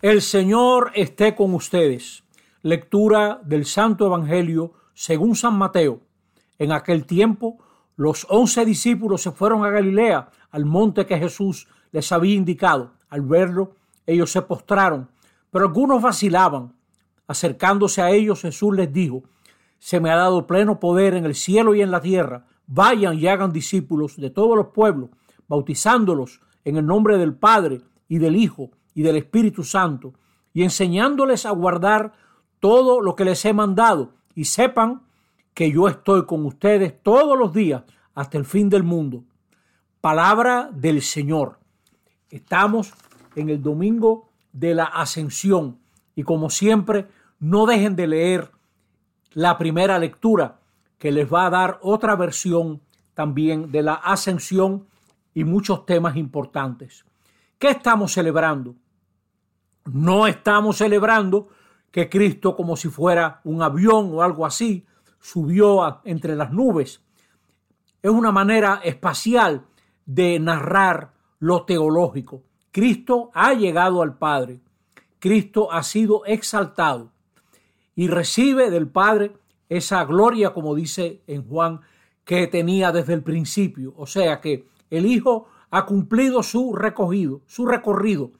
El Señor esté con ustedes. Lectura del Santo Evangelio según San Mateo. En aquel tiempo, los once discípulos se fueron a Galilea, al monte que Jesús les había indicado. Al verlo, ellos se postraron, pero algunos vacilaban. Acercándose a ellos, Jesús les dijo, Se me ha dado pleno poder en el cielo y en la tierra. Vayan y hagan discípulos de todos los pueblos, bautizándolos en el nombre del Padre y del Hijo y del Espíritu Santo, y enseñándoles a guardar todo lo que les he mandado, y sepan que yo estoy con ustedes todos los días hasta el fin del mundo. Palabra del Señor. Estamos en el domingo de la ascensión y como siempre no dejen de leer la primera lectura que les va a dar otra versión también de la ascensión y muchos temas importantes. ¿Qué estamos celebrando? No estamos celebrando que Cristo, como si fuera un avión o algo así, subió entre las nubes. Es una manera espacial de narrar lo teológico. Cristo ha llegado al Padre. Cristo ha sido exaltado y recibe del Padre esa gloria, como dice en Juan, que tenía desde el principio. O sea que el Hijo ha cumplido su recogido, su recorrido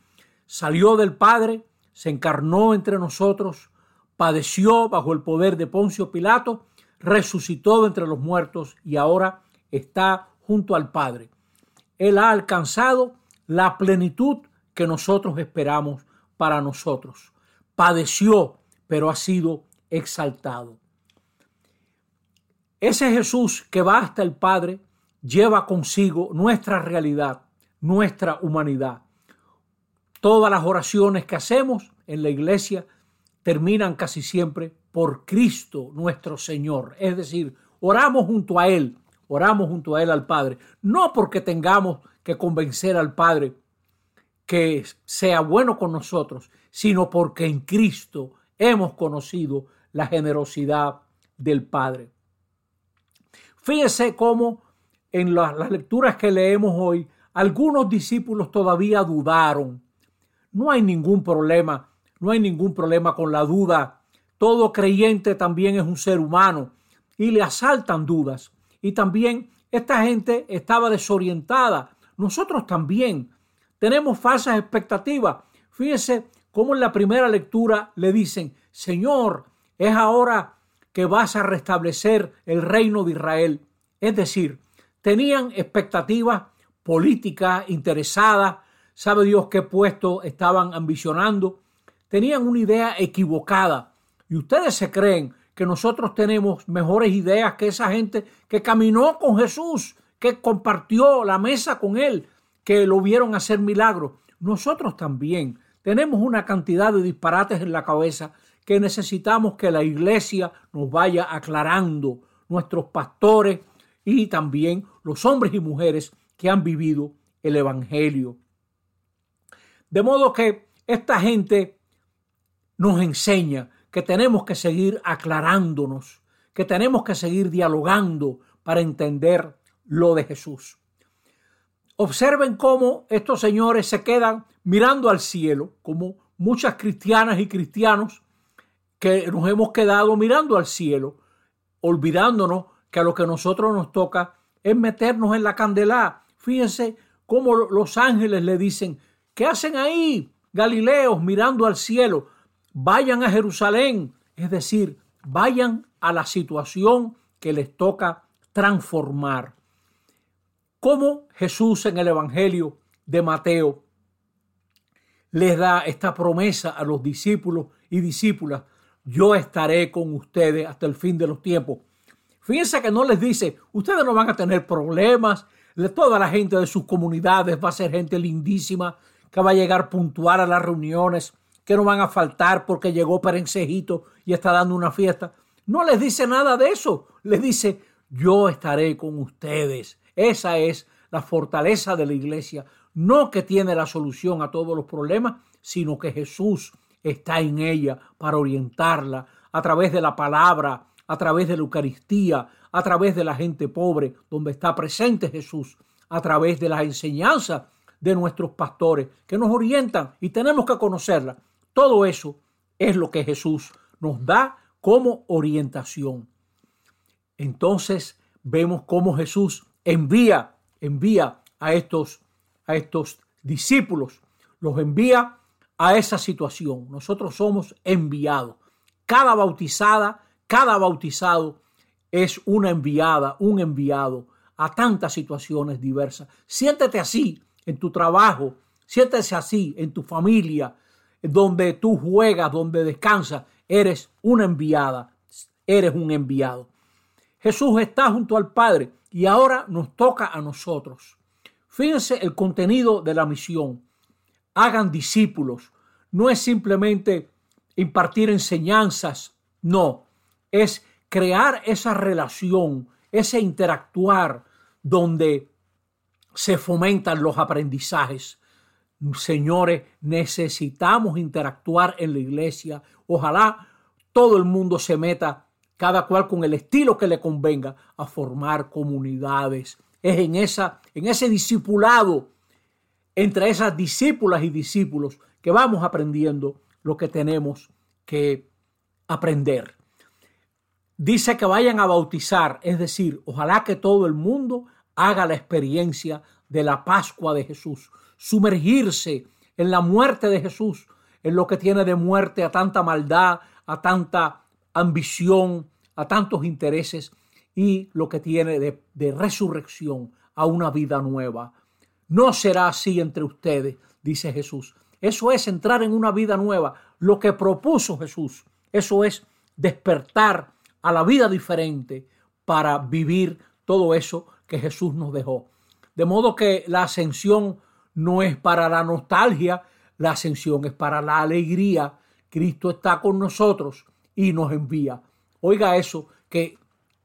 salió del Padre, se encarnó entre nosotros, padeció bajo el poder de Poncio Pilato, resucitó entre los muertos y ahora está junto al Padre. Él ha alcanzado la plenitud que nosotros esperamos para nosotros. Padeció, pero ha sido exaltado. Ese Jesús que va hasta el Padre lleva consigo nuestra realidad, nuestra humanidad. Todas las oraciones que hacemos en la iglesia terminan casi siempre por Cristo nuestro Señor. Es decir, oramos junto a Él, oramos junto a Él al Padre, no porque tengamos que convencer al Padre que sea bueno con nosotros, sino porque en Cristo hemos conocido la generosidad del Padre. Fíjese cómo en las lecturas que leemos hoy, algunos discípulos todavía dudaron no hay ningún problema, no hay ningún problema con la duda. Todo creyente también es un ser humano y le asaltan dudas. Y también esta gente estaba desorientada. Nosotros también tenemos falsas expectativas. Fíjense cómo en la primera lectura le dicen, Señor, es ahora que vas a restablecer el reino de Israel. Es decir, tenían expectativas políticas interesadas, sabe Dios qué puesto estaban ambicionando, tenían una idea equivocada. Y ustedes se creen que nosotros tenemos mejores ideas que esa gente que caminó con Jesús, que compartió la mesa con él, que lo vieron hacer milagros. Nosotros también tenemos una cantidad de disparates en la cabeza que necesitamos que la iglesia nos vaya aclarando, nuestros pastores y también los hombres y mujeres que han vivido el Evangelio. De modo que esta gente nos enseña que tenemos que seguir aclarándonos, que tenemos que seguir dialogando para entender lo de Jesús. Observen cómo estos señores se quedan mirando al cielo, como muchas cristianas y cristianos que nos hemos quedado mirando al cielo, olvidándonos que a lo que nosotros nos toca es meternos en la candela. Fíjense cómo los ángeles le dicen, ¿Qué hacen ahí, Galileos, mirando al cielo? Vayan a Jerusalén, es decir, vayan a la situación que les toca transformar. ¿Cómo Jesús en el Evangelio de Mateo les da esta promesa a los discípulos y discípulas? Yo estaré con ustedes hasta el fin de los tiempos. Fíjense que no les dice, ustedes no van a tener problemas, toda la gente de sus comunidades va a ser gente lindísima, que va a llegar puntual a las reuniones, que no van a faltar porque llegó Perencejito y está dando una fiesta. No les dice nada de eso. Les dice, yo estaré con ustedes. Esa es la fortaleza de la iglesia. No que tiene la solución a todos los problemas, sino que Jesús está en ella para orientarla a través de la palabra, a través de la Eucaristía, a través de la gente pobre, donde está presente Jesús, a través de las enseñanzas de nuestros pastores que nos orientan y tenemos que conocerla. Todo eso es lo que Jesús nos da como orientación. Entonces vemos cómo Jesús envía, envía a estos, a estos discípulos, los envía a esa situación. Nosotros somos enviados. Cada bautizada, cada bautizado es una enviada, un enviado a tantas situaciones diversas. Siéntete así en tu trabajo, siéntese así en tu familia, donde tú juegas, donde descansas. Eres una enviada, eres un enviado. Jesús está junto al Padre y ahora nos toca a nosotros. Fíjense el contenido de la misión. Hagan discípulos. No es simplemente impartir enseñanzas, no, es crear esa relación, ese interactuar donde se fomentan los aprendizajes. Señores, necesitamos interactuar en la iglesia. Ojalá todo el mundo se meta, cada cual con el estilo que le convenga, a formar comunidades. Es en, esa, en ese discipulado, entre esas discípulas y discípulos, que vamos aprendiendo lo que tenemos que aprender. Dice que vayan a bautizar, es decir, ojalá que todo el mundo haga la experiencia de la Pascua de Jesús, sumergirse en la muerte de Jesús, en lo que tiene de muerte a tanta maldad, a tanta ambición, a tantos intereses y lo que tiene de, de resurrección a una vida nueva. No será así entre ustedes, dice Jesús. Eso es entrar en una vida nueva. Lo que propuso Jesús, eso es despertar a la vida diferente para vivir todo eso que Jesús nos dejó. De modo que la ascensión no es para la nostalgia, la ascensión es para la alegría. Cristo está con nosotros y nos envía. Oiga eso, que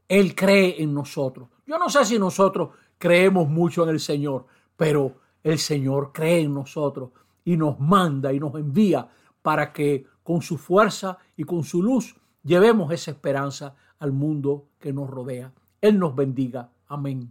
Él cree en nosotros. Yo no sé si nosotros creemos mucho en el Señor, pero el Señor cree en nosotros y nos manda y nos envía para que con su fuerza y con su luz llevemos esa esperanza al mundo que nos rodea. Él nos bendiga. mình